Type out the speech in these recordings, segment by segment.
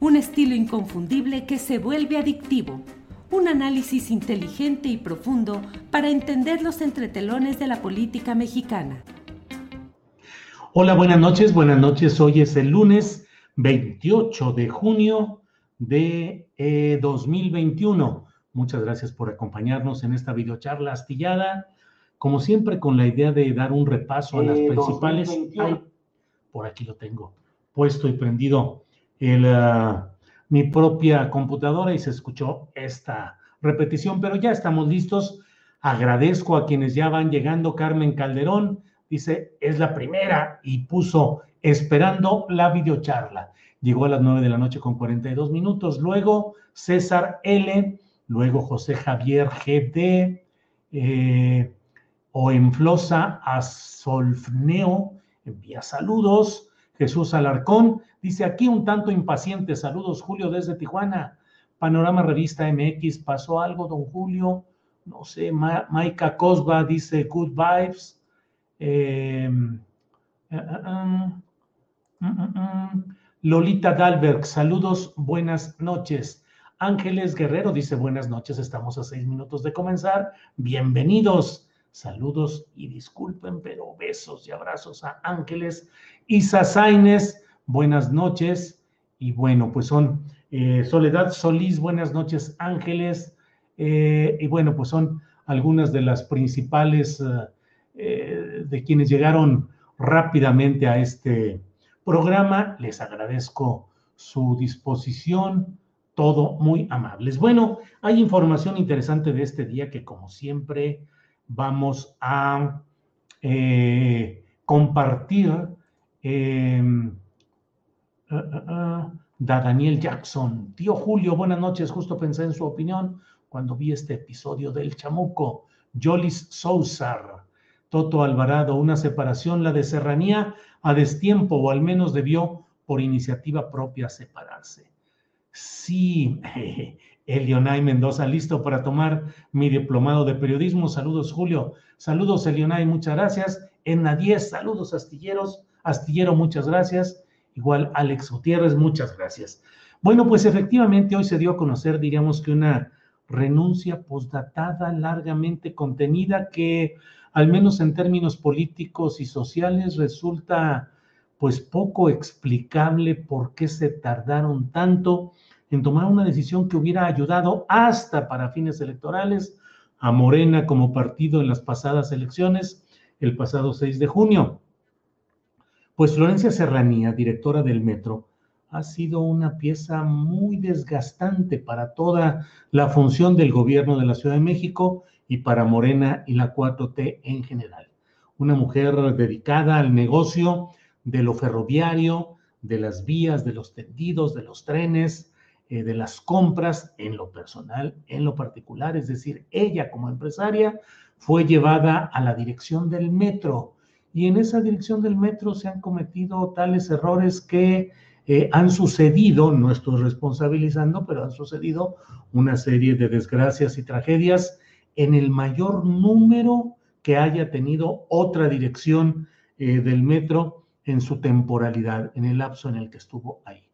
Un estilo inconfundible que se vuelve adictivo. Un análisis inteligente y profundo para entender los entretelones de la política mexicana. Hola, buenas noches, buenas noches. Hoy es el lunes 28 de junio de eh, 2021. Muchas gracias por acompañarnos en esta videocharla astillada. Como siempre, con la idea de dar un repaso a las Eh, principales. 2021. Ay, por aquí lo tengo puesto y prendido mi propia computadora y se escuchó esta repetición, pero ya estamos listos. Agradezco a quienes ya van llegando. Carmen Calderón dice, es la primera y puso esperando la videocharla. Llegó a las 9 de la noche con 42 minutos. Luego César L, luego José Javier GD, eh, Oenflosa Asolfneo, envía saludos. Jesús Alarcón dice aquí un tanto impaciente. Saludos, Julio, desde Tijuana. Panorama Revista MX, ¿pasó algo, don Julio? No sé, Ma- Maika Cosba dice good vibes. Eh, ah, ah, ah, mm, mm, mm. Lolita Dalberg, saludos, buenas noches. Ángeles Guerrero dice buenas noches, estamos a seis minutos de comenzar. Bienvenidos, saludos y disculpen, pero besos y abrazos a Ángeles. Isa Sainez, buenas noches. Y bueno, pues son eh, Soledad Solís, buenas noches, Ángeles. Eh, y bueno, pues son algunas de las principales eh, de quienes llegaron rápidamente a este programa. Les agradezco su disposición, todo muy amables. Bueno, hay información interesante de este día que como siempre vamos a eh, compartir. Eh, ah, ah, ah, da Daniel Jackson. Tío Julio, buenas noches. Justo pensé en su opinión cuando vi este episodio del Chamuco. Jolis Sousar, Toto Alvarado, una separación, la de Serranía a destiempo, o al menos debió por iniciativa propia separarse. Sí, Elionay Mendoza, listo para tomar mi diplomado de periodismo. Saludos, Julio. Saludos, Elionay, muchas gracias. En 10, saludos, astilleros. Astillero, muchas gracias. Igual Alex Gutiérrez, muchas gracias. Bueno, pues efectivamente hoy se dio a conocer, diríamos que una renuncia postdatada, largamente contenida, que al menos en términos políticos y sociales resulta pues poco explicable por qué se tardaron tanto en tomar una decisión que hubiera ayudado hasta para fines electorales a Morena como partido en las pasadas elecciones, el pasado 6 de junio. Pues Florencia Serranía, directora del Metro, ha sido una pieza muy desgastante para toda la función del gobierno de la Ciudad de México y para Morena y la 4T en general. Una mujer dedicada al negocio de lo ferroviario, de las vías, de los tendidos, de los trenes, eh, de las compras en lo personal, en lo particular. Es decir, ella como empresaria fue llevada a la dirección del metro y en esa dirección del metro se han cometido tales errores que eh, han sucedido, no estoy responsabilizando, pero han sucedido una serie de desgracias y tragedias en el mayor número que haya tenido otra dirección eh, del metro en su temporalidad, en el lapso en el que estuvo ahí.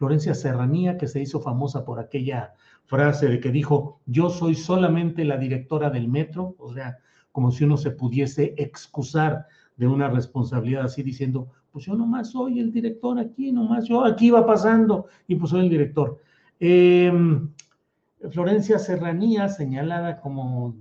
Florencia Serranía, que se hizo famosa por aquella frase de que dijo, yo soy solamente la directora del metro, o sea, como si uno se pudiese excusar de una responsabilidad así diciendo, pues yo nomás soy el director aquí, nomás yo aquí va pasando y pues soy el director. Em, Florencia Serranía, señalada como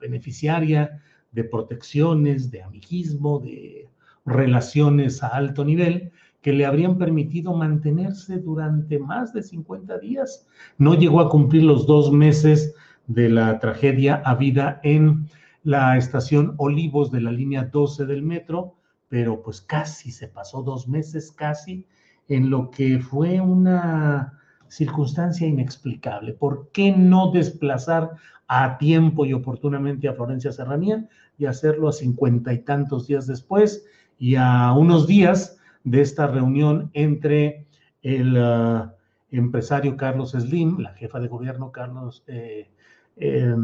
beneficiaria de protecciones, de amiguismo, de relaciones a alto nivel, que le habrían permitido mantenerse durante más de 50 días. No llegó a cumplir los dos meses de la tragedia habida en la estación Olivos de la línea 12 del metro, pero pues casi se pasó dos meses, casi, en lo que fue una circunstancia inexplicable. ¿Por qué no desplazar a tiempo y oportunamente a Florencia Serranía y hacerlo a cincuenta y tantos días después y a unos días de esta reunión entre el uh, empresario Carlos Slim, la jefa de gobierno Carlos eh, eh,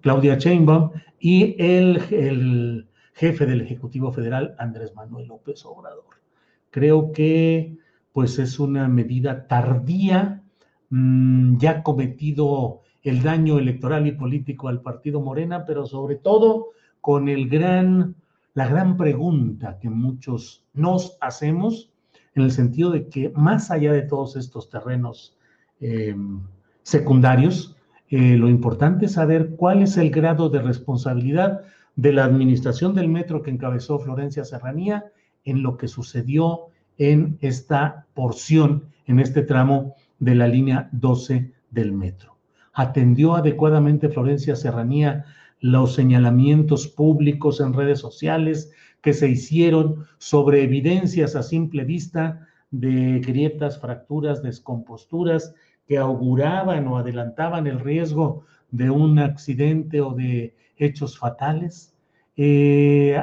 Claudia Chainbaum, y el, el jefe del Ejecutivo Federal, Andrés Manuel López Obrador. Creo que pues es una medida tardía, mmm, ya cometido el daño electoral y político al partido Morena, pero sobre todo con el gran, la gran pregunta que muchos nos hacemos en el sentido de que más allá de todos estos terrenos eh, secundarios, eh, lo importante es saber cuál es el grado de responsabilidad de la administración del metro que encabezó Florencia Serranía en lo que sucedió en esta porción, en este tramo de la línea 12 del metro. ¿Atendió adecuadamente Florencia Serranía los señalamientos públicos en redes sociales que se hicieron sobre evidencias a simple vista de grietas, fracturas, descomposturas que auguraban o adelantaban el riesgo de un accidente o de hechos fatales? Eh,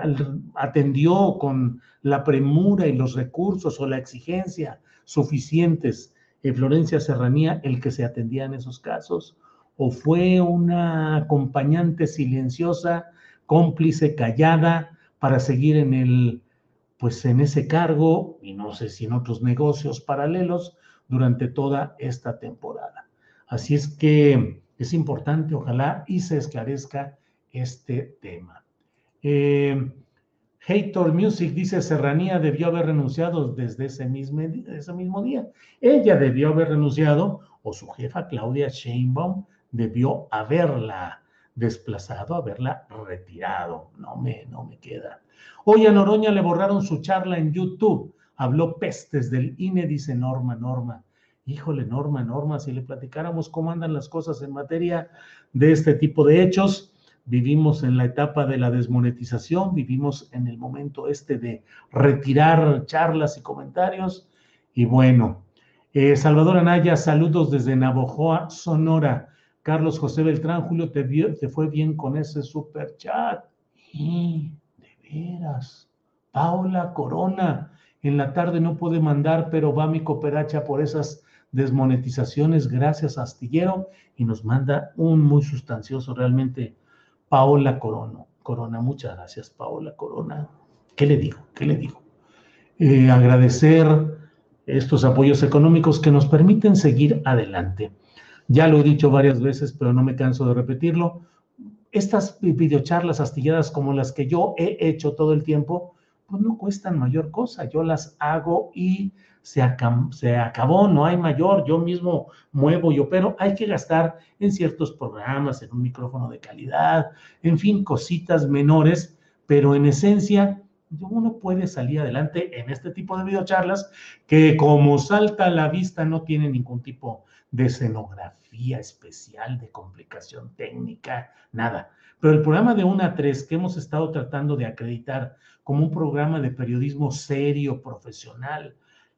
atendió con la premura y los recursos o la exigencia suficientes en Florencia Serranía el que se atendía en esos casos? ¿O fue una acompañante silenciosa, cómplice, callada, para seguir en el, pues en ese cargo, y no sé si en otros negocios paralelos, durante toda esta temporada? Así es que es importante, ojalá, y se esclarezca este tema. Eh, Hator Music dice, Serranía debió haber renunciado desde ese mismo, ese mismo día. Ella debió haber renunciado, o su jefa Claudia Sheinbaum debió haberla desplazado, haberla retirado. No me, no me queda. Hoy a Noroña le borraron su charla en YouTube. Habló pestes del INE, dice Norma, Norma. Híjole, Norma, Norma, si le platicáramos cómo andan las cosas en materia de este tipo de hechos, vivimos en la etapa de la desmonetización, vivimos en el momento este de retirar charlas y comentarios. Y bueno, eh, Salvador Anaya, saludos desde Navojoa, Sonora. Carlos José Beltrán, Julio, te, te fue bien con ese super chat. Y, de veras. Paula Corona, en la tarde no puede mandar, pero va mi cooperacha por esas desmonetizaciones. Gracias, Astillero. Y nos manda un muy sustancioso, realmente Paola Corona. Corona, muchas gracias, Paola Corona. ¿Qué le digo? ¿Qué le digo? Eh, agradecer estos apoyos económicos que nos permiten seguir adelante. Ya lo he dicho varias veces, pero no me canso de repetirlo. Estas videocharlas astilladas como las que yo he hecho todo el tiempo, pues no cuestan mayor cosa. Yo las hago y se, se, acabó, no hay mayor, yo mismo muevo y opero, hay que gastar en ciertos programas, en un micrófono de calidad, en fin, cositas menores, pero en esencia uno puede salir adelante en este tipo de videocharlas que como salta a la vista no tiene ningún tipo de escenografía especial, de complicación técnica, nada. Pero el programa de 1 a 3 que hemos estado tratando de acreditar como un programa de periodismo serio, profesional,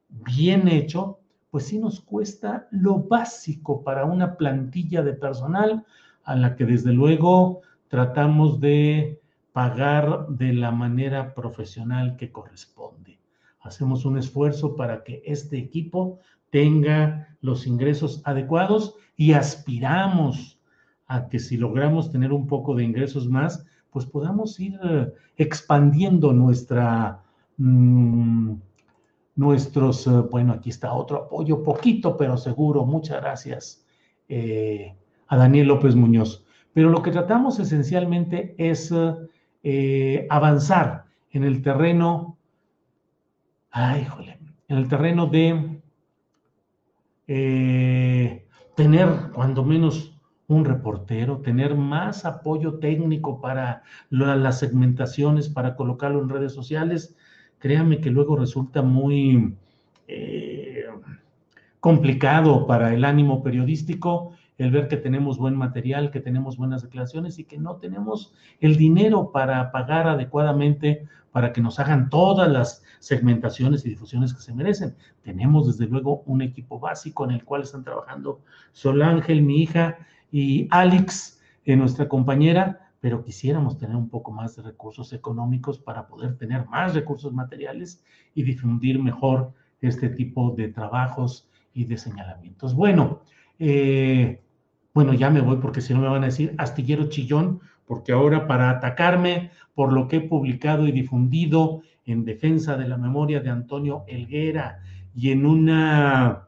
bien hecho, pues sí nos cuesta lo básico para una plantilla de personal a la que desde luego tratamos de pagar de la manera profesional que corresponde. Hacemos un esfuerzo para que este equipo tenga los ingresos adecuados y aspiramos a que si logramos tener un poco de ingresos más, pues podamos ir eh, expandiendo nuestra, mm, nuestros, eh, bueno, aquí está otro apoyo, poquito, pero seguro, muchas gracias eh, a Daniel López Muñoz. Pero lo que tratamos esencialmente es avanzar en el terreno, ay, jole, en el terreno de tener cuando menos un reportero, tener más apoyo técnico para las segmentaciones, para colocarlo en redes sociales, créame que luego resulta muy eh, complicado para el ánimo periodístico el ver que tenemos buen material, que tenemos buenas declaraciones y que no tenemos el dinero para pagar adecuadamente para que nos hagan todas las segmentaciones y difusiones que se merecen. Tenemos desde luego un equipo básico en el cual están trabajando Sol Ángel, mi hija, y Alex, eh, nuestra compañera, pero quisiéramos tener un poco más de recursos económicos para poder tener más recursos materiales y difundir mejor este tipo de trabajos y de señalamientos. Bueno, eh, bueno, ya me voy porque si no me van a decir astillero chillón, porque ahora para atacarme por lo que he publicado y difundido en defensa de la memoria de Antonio Elguera y en una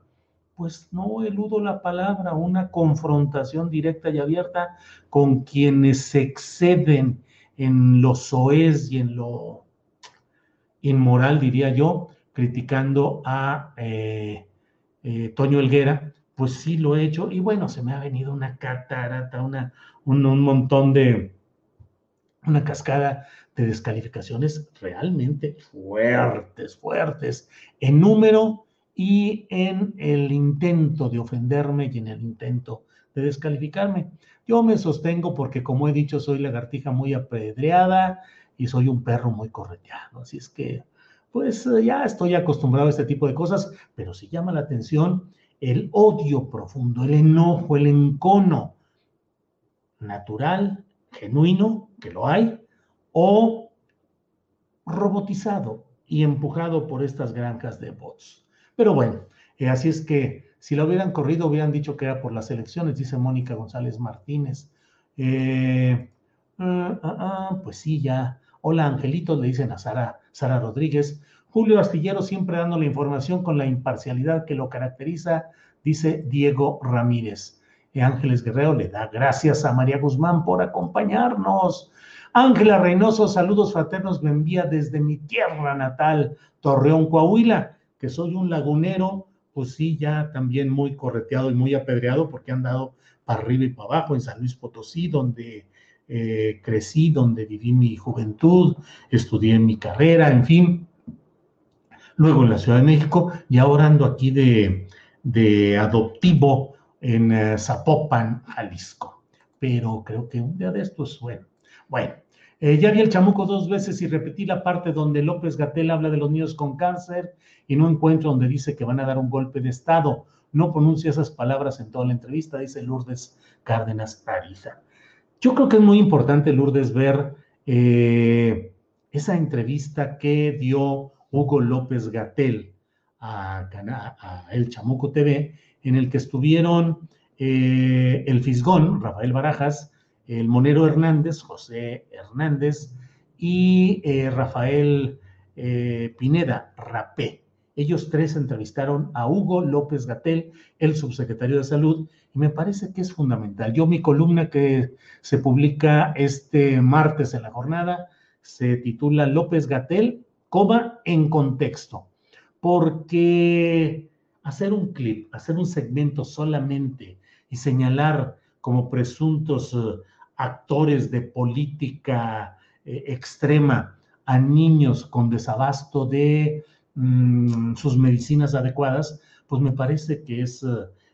pues no eludo la palabra, una confrontación directa y abierta con quienes exceden en lo soez y en lo inmoral, diría yo, criticando a eh, eh, Toño Elguera, pues sí lo he hecho y bueno, se me ha venido una catarata, una, un, un montón de, una cascada de descalificaciones realmente fuertes, fuertes, en número y en el intento de ofenderme y en el intento de descalificarme. Yo me sostengo porque, como he dicho, soy lagartija muy apedreada y soy un perro muy correteado. Así es que, pues ya estoy acostumbrado a este tipo de cosas, pero si llama la atención el odio profundo, el enojo, el encono natural, genuino, que lo hay, o robotizado y empujado por estas granjas de bots. Pero bueno, eh, así es que si lo hubieran corrido, hubieran dicho que era por las elecciones, dice Mónica González Martínez. Eh, ah, ah, pues sí, ya. Hola, Angelito, le dicen a Sara, Sara Rodríguez. Julio Astillero siempre dando la información con la imparcialidad que lo caracteriza, dice Diego Ramírez. Eh, Ángeles Guerrero le da gracias a María Guzmán por acompañarnos. Ángela Reynoso, saludos fraternos, me envía desde mi tierra natal, Torreón, Coahuila que soy un lagunero, pues sí, ya también muy correteado y muy apedreado porque han dado para arriba y para abajo en San Luis Potosí, donde eh, crecí, donde viví mi juventud, estudié mi carrera, en fin. Luego en la Ciudad de México y ahora ando aquí de, adoptivo en eh, Zapopan, Jalisco. Pero creo que un día de estos, bueno, bueno, eh, ya vi el chamuco dos veces y repetí la parte donde López Gatel habla de los niños con cáncer y no encuentro donde dice que van a dar un golpe de Estado. No pronuncia esas palabras en toda la entrevista, dice Lourdes Cárdenas Ariza. Yo creo que es muy importante, Lourdes, ver eh, esa entrevista que dio Hugo López Gatel a, El Chamuco TV, en el que estuvieron eh, el Fisgón, Rafael Barajas, el Monero Hernández, José Hernández y eh, Rafael Pineda, Rapé. Ellos tres entrevistaron a Hugo López Gatel, el subsecretario de Salud, y me parece que es fundamental. Yo mi columna que se publica este martes en la jornada se titula López Gatel, coma en contexto, porque hacer un clip, hacer un segmento solamente y señalar como presuntos eh, actores de política eh, extrema a niños con desabasto de mm, sus medicinas adecuadas, pues me parece que es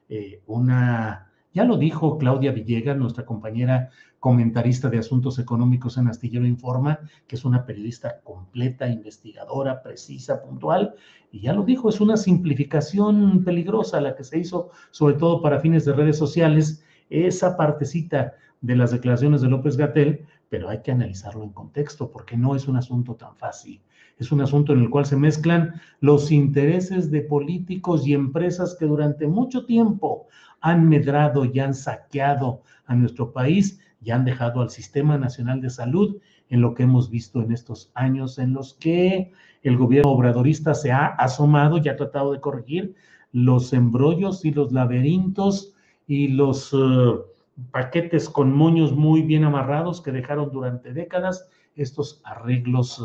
eh, una, ya lo dijo Claudia Villegas, nuestra compañera comentarista de asuntos económicos en Astillero Informa, que es una periodista completa, investigadora, precisa, puntual, y ya lo dijo, es una simplificación peligrosa la que se hizo, sobre todo para fines de redes sociales, esa partecita de las declaraciones de López Gatel, pero hay que analizarlo en contexto porque no es un asunto tan fácil. Es un asunto en el cual se mezclan los intereses de políticos y empresas que durante mucho tiempo han medrado y han saqueado a nuestro país y han dejado al Sistema Nacional de Salud en lo que hemos visto en estos años en los que el gobierno obradorista se ha asomado y ha tratado de corregir los embrollos y los laberintos y los eh, paquetes con moños muy bien amarrados que dejaron durante décadas estos arreglos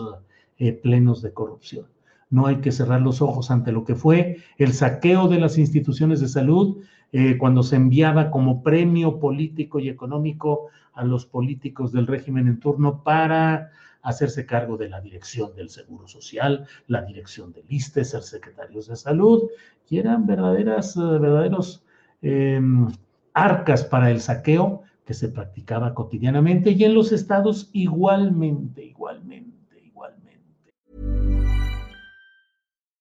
eh, plenos de corrupción. No hay que cerrar los ojos ante lo que fue el saqueo de las instituciones de salud eh, cuando se enviaba como premio político y económico a los políticos del régimen en turno para hacerse cargo de la dirección del Seguro Social, la dirección del ISTE, ser secretarios de salud, y eran verdaderas, eh, verdaderos em, arcas para el saqueo que se practicaba cotidianamente y en los estados igualmente, igualmente.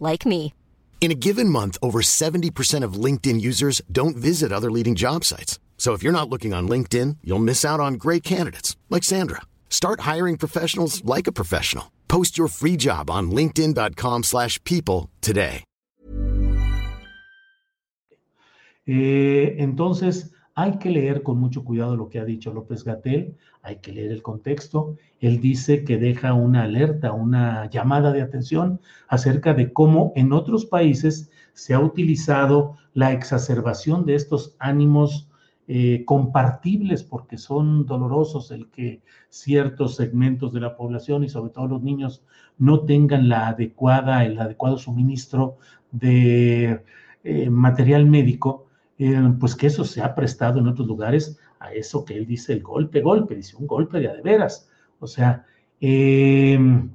like me. In a given month, over 70% of LinkedIn users don't visit other leading job sites. So if you're not looking on LinkedIn, you'll miss out on great candidates like Sandra. Start hiring professionals like a professional. Post your free job on linkedin.com/people today. Eh, entonces, hay que leer con mucho cuidado lo que ha dicho López Gatel, hay que leer el contexto. Él dice que deja una alerta, una llamada de atención acerca de cómo en otros países se ha utilizado la exacerbación de estos ánimos eh, compartibles porque son dolorosos el que ciertos segmentos de la población y sobre todo los niños no tengan la adecuada, el adecuado suministro de eh, material médico eh, pues que eso se ha prestado en otros lugares a eso que él dice el golpe, golpe, dice un golpe de a de veras. O sea, em,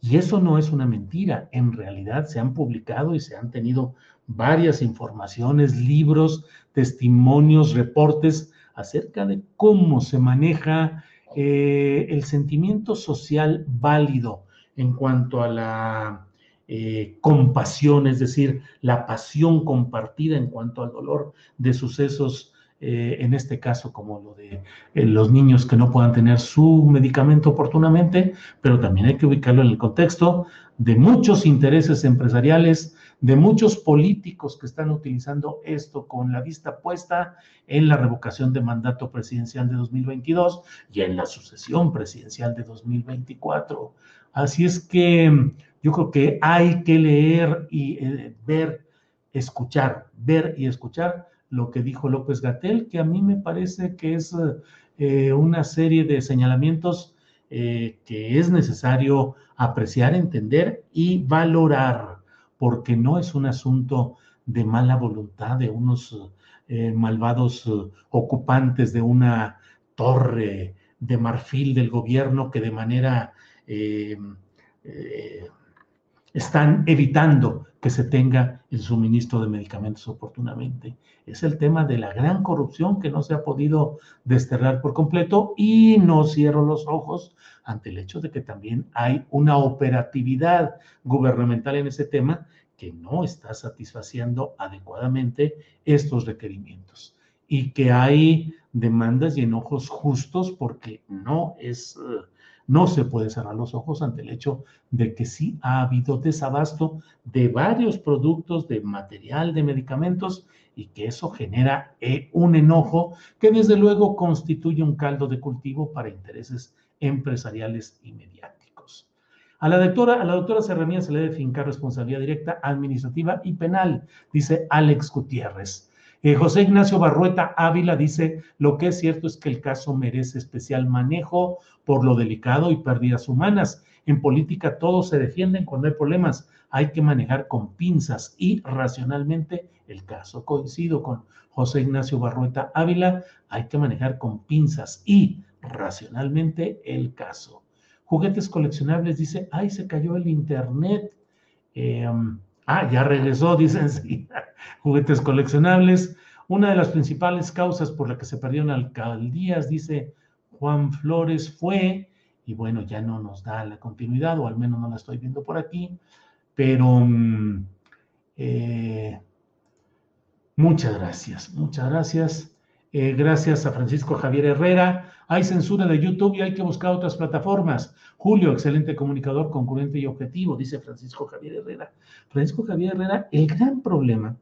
y eso no es una mentira, en realidad se han publicado y se han tenido varias informaciones, libros, testimonios, reportes acerca de cómo se maneja eh, el sentimiento social válido en cuanto a la eh, compasión, es decir, la pasión compartida en cuanto al dolor de sucesos, eh, en este caso como lo de eh, los niños que no puedan tener su medicamento oportunamente, pero también hay que ubicarlo en el contexto de muchos intereses empresariales, de muchos políticos que están utilizando esto con la vista puesta en la revocación de mandato presidencial de 2022 y en la sucesión presidencial de 2024. Así es que yo creo que hay que leer y eh, ver, escuchar, ver y escuchar lo que dijo López Gatel, que a mí me parece que es eh, una serie de señalamientos eh, que es necesario apreciar, entender y valorar, porque no es un asunto de mala voluntad de unos malvados ocupantes de una torre de marfil del gobierno que de manera están evitando que se tenga el suministro de medicamentos oportunamente. Es el tema de la gran corrupción que no se ha podido desterrar por completo y no cierro los ojos ante el hecho de que también hay una operatividad gubernamental en ese tema que no está satisfaciendo adecuadamente estos requerimientos y que hay demandas y enojos justos porque no es... Uh, no se puede cerrar los ojos ante el hecho de que sí ha habido desabasto de varios productos, de material, de medicamentos, y que eso genera eh, un enojo que desde luego constituye un caldo de cultivo para intereses empresariales y mediáticos. A la doctora, a la doctora Serranía se le debe fincar responsabilidad directa administrativa y penal, dice Alex Gutiérrez. José Ignacio Barrueta Ávila dice, lo que es cierto es que el caso merece especial manejo por lo delicado y pérdidas humanas. En política todos se defienden cuando hay problemas. Hay que manejar con pinzas y racionalmente el caso. Coincido con José Ignacio Barrueta Ávila, hay que manejar con pinzas y racionalmente el caso. Juguetes coleccionables dice, ay, se cayó el internet. Em, ah, ya regresó, dicen sí juguetes coleccionables. Una de las principales causas por la que se perdieron alcaldías, dice Juan Flores fue, y bueno, ya no nos da la continuidad, o al menos no la estoy viendo por aquí, pero mm, eh, muchas gracias, muchas gracias. Eh, gracias a Francisco Javier Herrera. Hay censura de YouTube y hay que buscar otras plataformas. Julio, excelente comunicador, concurrente y objetivo, dice Francisco Javier Herrera. Francisco Javier Herrera, el gran problema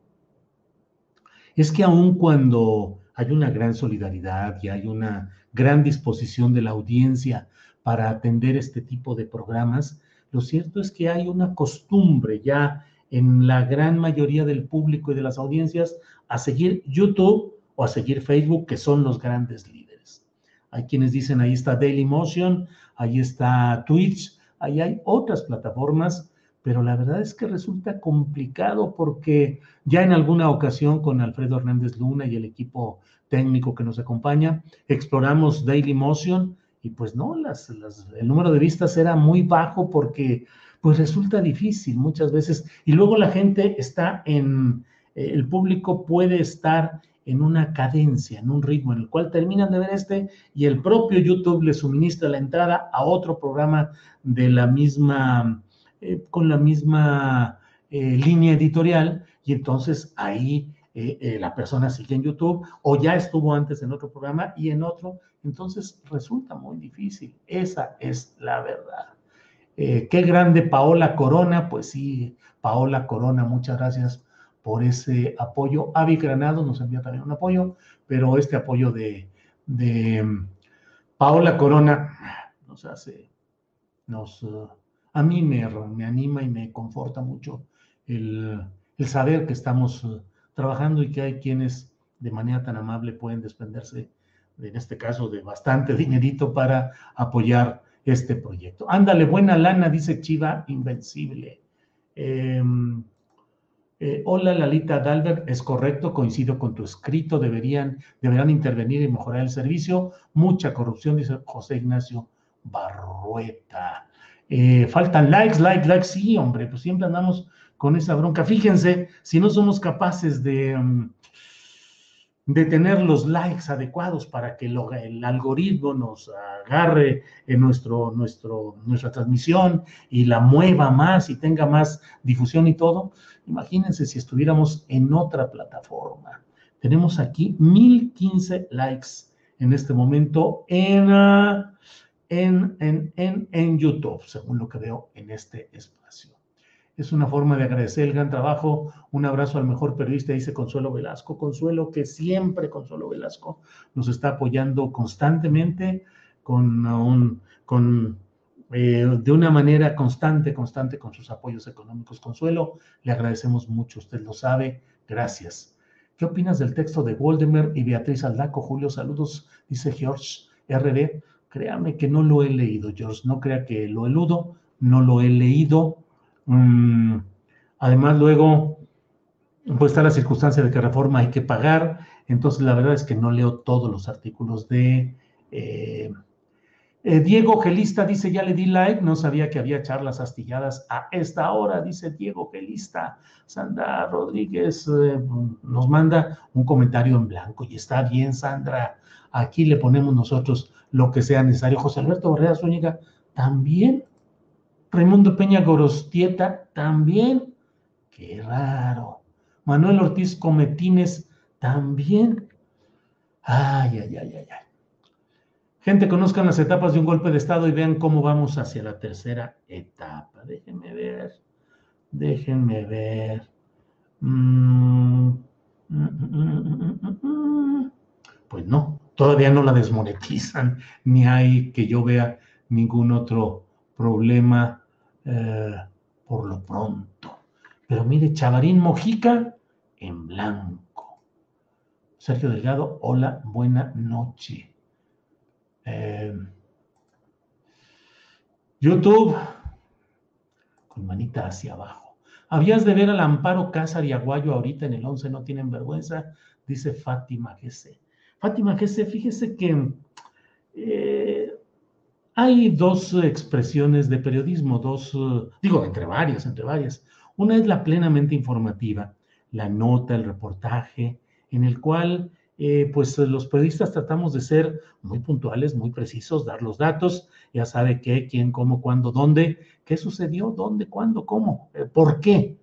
es que aun cuando hay una gran solidaridad y hay una gran disposición de la audiencia para atender este tipo de programas, lo cierto es que hay una costumbre ya en la gran mayoría del público y de las audiencias a seguir YouTube o a seguir Facebook, que son los grandes líderes. Hay quienes dicen, ahí está Dailymotion, ahí está Twitch, ahí hay otras plataformas pero la verdad es que resulta complicado porque ya en alguna ocasión con Alfredo Hernández Luna y el equipo técnico que nos acompaña, exploramos Daily Motion y pues no, las, el número de vistas era muy bajo porque pues resulta difícil muchas veces y luego la gente está en, el público puede estar en una cadencia, en un ritmo en el cual terminan de ver este y el propio YouTube le suministra la entrada a otro programa de la misma eh, con la misma eh, línea editorial y entonces ahí eh, la persona sigue en YouTube o ya estuvo antes en otro programa y en otro, entonces resulta muy difícil. Esa es la verdad. qué grande Paola Corona, pues sí, Paola Corona, muchas gracias por ese apoyo. Avi Granado nos envía también un apoyo, pero este apoyo de, de mm, Paola Corona nos hace, nos a mí me, me anima y me conforta mucho el, saber que estamos eh, trabajando y que hay quienes de manera tan amable pueden desprenderse, en este caso, de bastante dinerito para apoyar este proyecto. Ándale, buena lana, dice Chiva Invencible. Em, eh, hola Lalita Dalbert, es correcto, coincido con tu escrito, deberían, deberán intervenir y mejorar el servicio. Mucha corrupción, dice José Ignacio Barrueta. Eh, faltan likes, likes, likes, sí, hombre, pues siempre andamos con esa bronca. Fíjense, si no somos capaces de, mm, de tener los likes adecuados para que el algoritmo nos agarre en nuestro, nuestra transmisión y la mueva más y tenga más difusión y todo, imagínense si estuviéramos en otra plataforma. Tenemos aquí 1015 likes en este momento en... Ah, en, en, YouTube, según lo que veo en este espacio. Es una forma de agradecer el gran trabajo. Un abrazo al mejor periodista, dice Consuelo Velasco. Consuelo, que siempre Consuelo Velasco nos está apoyando constantemente con un, con, eh, de una manera constante, constante con sus apoyos económicos. Consuelo, le agradecemos mucho, usted lo sabe. Gracias. ¿Qué opinas del texto de Voldemar y Beatriz Aldaco? Julio, saludos, dice George RD. Créame que no lo he leído, George, no crea que lo eludo, no lo he leído. Mm, además, luego puede estar la circunstancia de que reforma hay que pagar, entonces la verdad es que no leo todos los artículos de... Eh, eh, Diego Gelista dice, ya le di like, no sabía que había charlas astilladas a esta hora, dice Diego Gelista. Sandra Rodríguez eh, nos manda un comentario en blanco y está bien, Sandra. Aquí le ponemos nosotros lo que sea necesario. José Alberto Borrea Zúñiga también. Raimundo Peña Gorostieta también. Qué raro. Manuel Ortiz Cometines también. Ay, ay, ay, ay, ay. Gente, conozcan las etapas de un golpe de Estado y vean cómo vamos hacia la tercera etapa. Déjenme ver. Déjenme ver. Mm, pues no, todavía no la desmonetizan, ni hay que yo vea ningún otro problema eh, por lo pronto. Pero mire, Chavarín Mojica en blanco. Sergio Delgado, hola, buena noche. Eh, YouTube, con manita hacia abajo. Habías de ver al Amparo Cázar y Aguayo ahorita en el 11, no tienen vergüenza, dice Fátima GC. Fátima Gese, fíjese que eh, hay dos expresiones de periodismo, dos, eh, digo, entre varias, entre varias. Una es la plenamente informativa, la nota, el reportaje, en el cual eh, pues los periodistas tratamos de ser muy puntuales, muy precisos, dar los datos, ya sabe qué, quién, cómo, cuándo, dónde, qué sucedió, dónde, cuándo, cómo, eh, por qué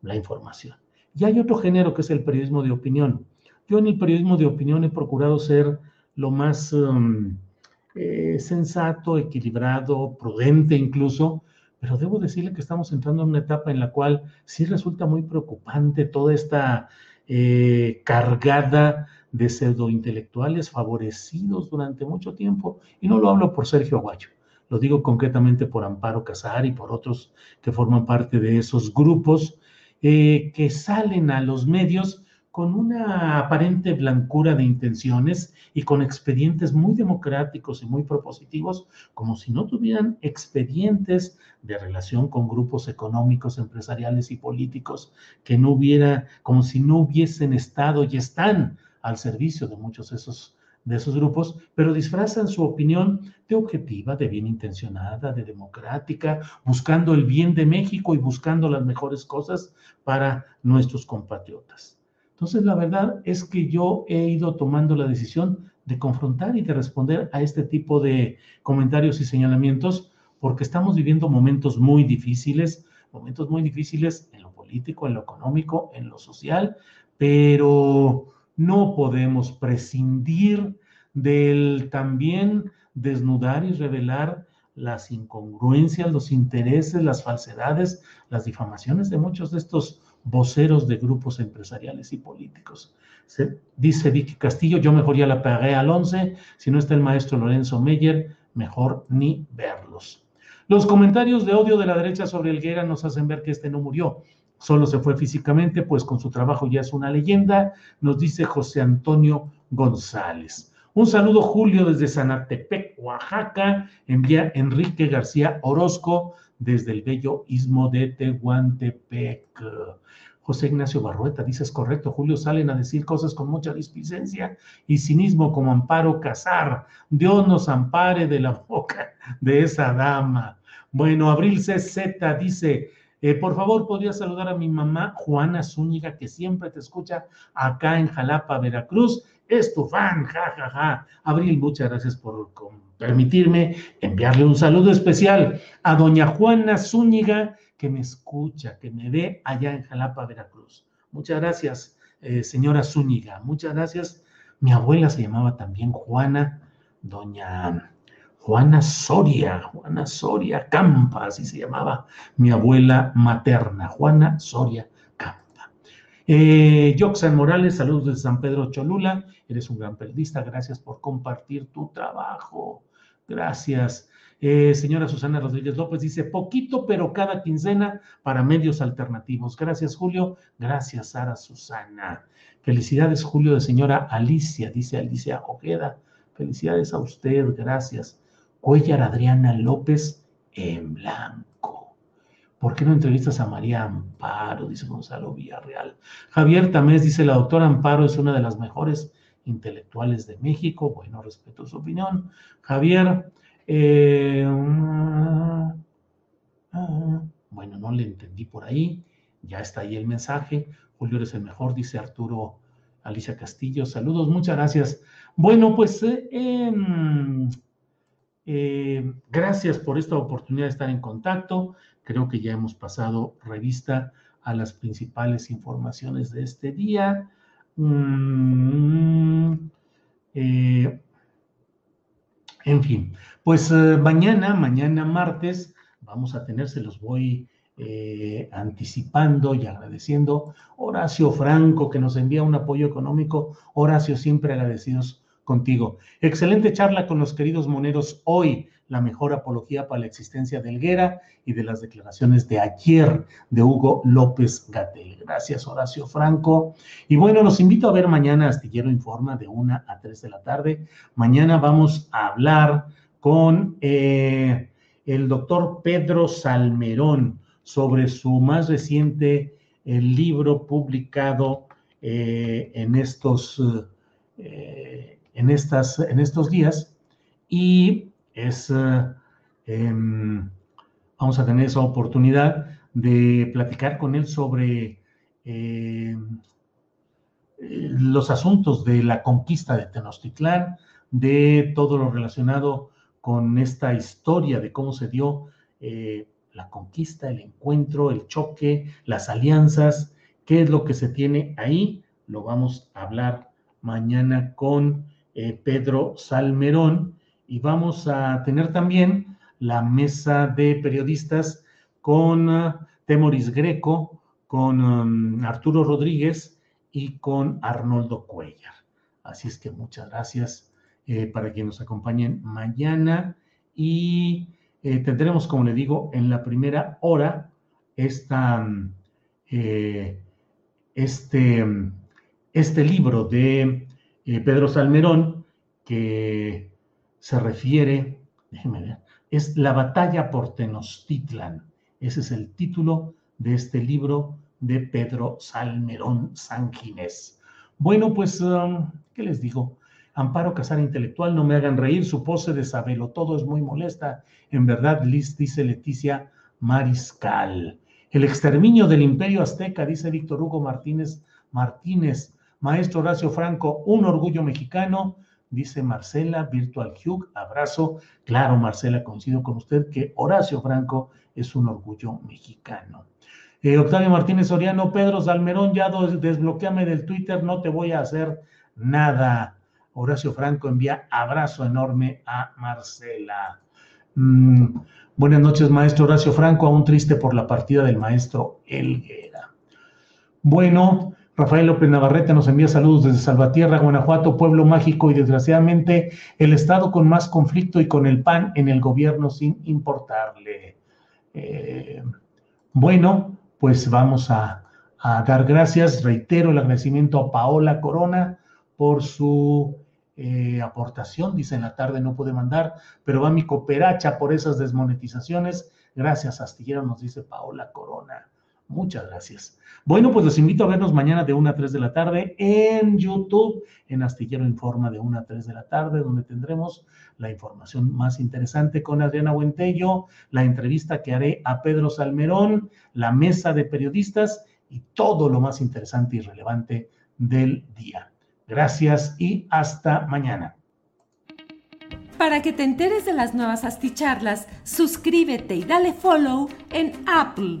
la información. Y hay otro género que es el periodismo de opinión. Yo en el periodismo de opinión he procurado ser lo más um, eh, sensato, equilibrado, prudente incluso, pero debo decirle que estamos entrando en una etapa en la cual sí resulta muy preocupante toda esta eh, cargada de pseudointelectuales favorecidos durante mucho tiempo. Y no lo hablo por Sergio Aguayo, lo digo concretamente por Amparo Casar y por otros que forman parte de esos grupos eh, que salen a los medios con una aparente blancura de intenciones y con expedientes muy democráticos y muy propositivos, como si no tuvieran expedientes de relación con grupos económicos, empresariales y políticos, que no hubiera, como si no hubiesen estado y están al servicio de muchos de esos, de esos grupos, pero disfrazan su opinión de objetiva, de bien intencionada, de democrática, buscando el bien de México y buscando las mejores cosas para nuestros compatriotas. Entonces, la verdad es que yo he ido tomando la decisión de confrontar y de responder a este tipo de comentarios y señalamientos porque estamos viviendo momentos muy difíciles, momentos muy difíciles en lo político, en lo económico, en lo social, pero no podemos prescindir del también desnudar y revelar las incongruencias, los intereses, las falsedades, las difamaciones de muchos de estos voceros de grupos empresariales y políticos. dice Vicky Castillo, yo mejor ya la pagué al 11, si no está el maestro Lorenzo Meyer, mejor ni verlos. Los comentarios de odio de la derecha sobre Elguera nos hacen ver que este no murió, solo se fue físicamente, pues con su trabajo ya es una leyenda, nos dice José Antonio González. Un saludo, Julio, desde Sanatepec, Oaxaca. Envía Enrique García Orozco desde el bello istmo de Tehuantepec. José Ignacio Barrueta, dices correcto, Julio, salen a decir cosas con mucha displicencia y cinismo como Amparo Casar. Dios nos ampare de la boca de esa dama. Bueno, Abril CZ dice, eh, por favor, podría saludar a mi mamá Juana Zúñiga, que siempre te escucha acá en Jalapa, Veracruz. Es tu fan, ja, ja, ja. Abril, muchas gracias por permitirme enviarle un saludo especial a doña Juana Zúñiga, que me escucha, que me ve allá en Jalapa, Veracruz. Muchas gracias, eh, señora Zúñiga. Muchas gracias. Mi abuela se llamaba también Juana, doña Juana Soria, Juana Soria Campa, así se llamaba mi abuela materna, Juana Soria. Eh, Joxan Morales, saludos desde San Pedro Cholula. Eres un gran periodista, gracias por compartir tu trabajo. Gracias. Eh, señora Susana Rodríguez López dice, poquito, pero cada quincena para medios alternativos. Gracias, Julio. Gracias, Sara Susana. Felicidades, Julio, de señora Alicia, dice Alicia Ojeda. Felicidades a usted, gracias. Cuellar Adriana López en blanco. ¿Por qué no entrevistas a María Amparo? Dice Gonzalo Villarreal. Javier Tamés dice, la doctora Amparo es una de las mejores intelectuales de México. Bueno, respeto su opinión. Javier, eh, ah, ah, bueno, no le entendí por ahí. Ya está ahí el mensaje. Julio eres el mejor, dice Arturo Alicia Castillo. Saludos, muchas gracias. Bueno, pues eh, em, eh, gracias por esta oportunidad de estar en contacto. Creo que ya hemos pasado revista a las principales informaciones de este día. Mm, en fin, pues eh, mañana, mañana martes, vamos a tener, se los voy eh, anticipando y agradeciendo. Horacio Franco, que nos envía un apoyo económico. Horacio, siempre agradecidos contigo. Excelente charla con los queridos moneros hoy la mejor apología para la existencia de Helguera y de las declaraciones de ayer de Hugo López Gatel. Gracias, Horacio Franco. Y bueno, los invito a ver mañana Astillero Informa de 1 a 3 de la tarde. Mañana vamos a hablar con eh, el doctor Pedro Salmerón sobre su más reciente el libro publicado eh, en, estos, eh, en, estas, en estos días. Y es, eh, em, vamos a tener esa oportunidad de platicar con él sobre em, los asuntos de la conquista de Tenochtitlán, de todo lo relacionado con esta historia de cómo se dio eh, la conquista, el encuentro, el choque, las alianzas, qué es lo que se tiene ahí, lo vamos a hablar mañana con eh, Pedro Salmerón y vamos a tener también la mesa de periodistas con uh, Temoris Greco, con um, Arturo Rodríguez y con Arnoldo Cuellar. Así es que muchas gracias eh, para que nos acompañen mañana y tendremos, como le digo, en la primera hora esta, eh, este, este libro de Pedro Salmerón que se refiere, déjenme ver, es La batalla por Tenochtitlan. Ese es el título de este libro de Pedro Salmerón Sanginés. Bueno, pues, um, ¿qué les digo? Amparo Casar Intelectual, no me hagan reír, su pose de sabelo todo es muy molesta. En verdad, Liz, dice Leticia Mariscal. El exterminio del imperio azteca, dice Víctor Hugo Martínez Martínez. Maestro Horacio Franco, un orgullo mexicano, dice Marcela Virtual Hugh. Abrazo. Claro, Marcela, coincido con usted que Horacio Franco es un orgullo mexicano. Eh, Octavio Martínez Soriano, Pedro Salmerón, ya desbloqueame del Twitter, no te voy a hacer nada. Horacio Franco envía abrazo enorme a Marcela. Mm, buenas noches, maestro Horacio Franco, aún triste por la partida del maestro Elguera. Bueno, Rafael López Navarrete nos envía saludos desde Salvatierra, Guanajuato, pueblo mágico y desgraciadamente el estado con más conflicto y con el PAN en el gobierno sin importarle. Eh, bueno, pues vamos a, dar gracias. Reitero el agradecimiento a Paola Corona por su eh, aportación. Dice en la tarde no puede mandar, pero va mi cooperacha por esas desmonetizaciones. Gracias, Astillero, nos dice Paola Corona. Muchas gracias. Bueno, pues los invito a vernos mañana de 1 a 3 de la tarde en YouTube, en Astillero Informa de 1 a 3 de la tarde, donde tendremos la información más interesante con Adriana Buentello, la entrevista que haré a Pedro Salmerón, la mesa de periodistas y todo lo más interesante y relevante del día. Gracias y hasta mañana. Para que te enteres de las nuevas asticharlas, suscríbete y dale follow en Apple,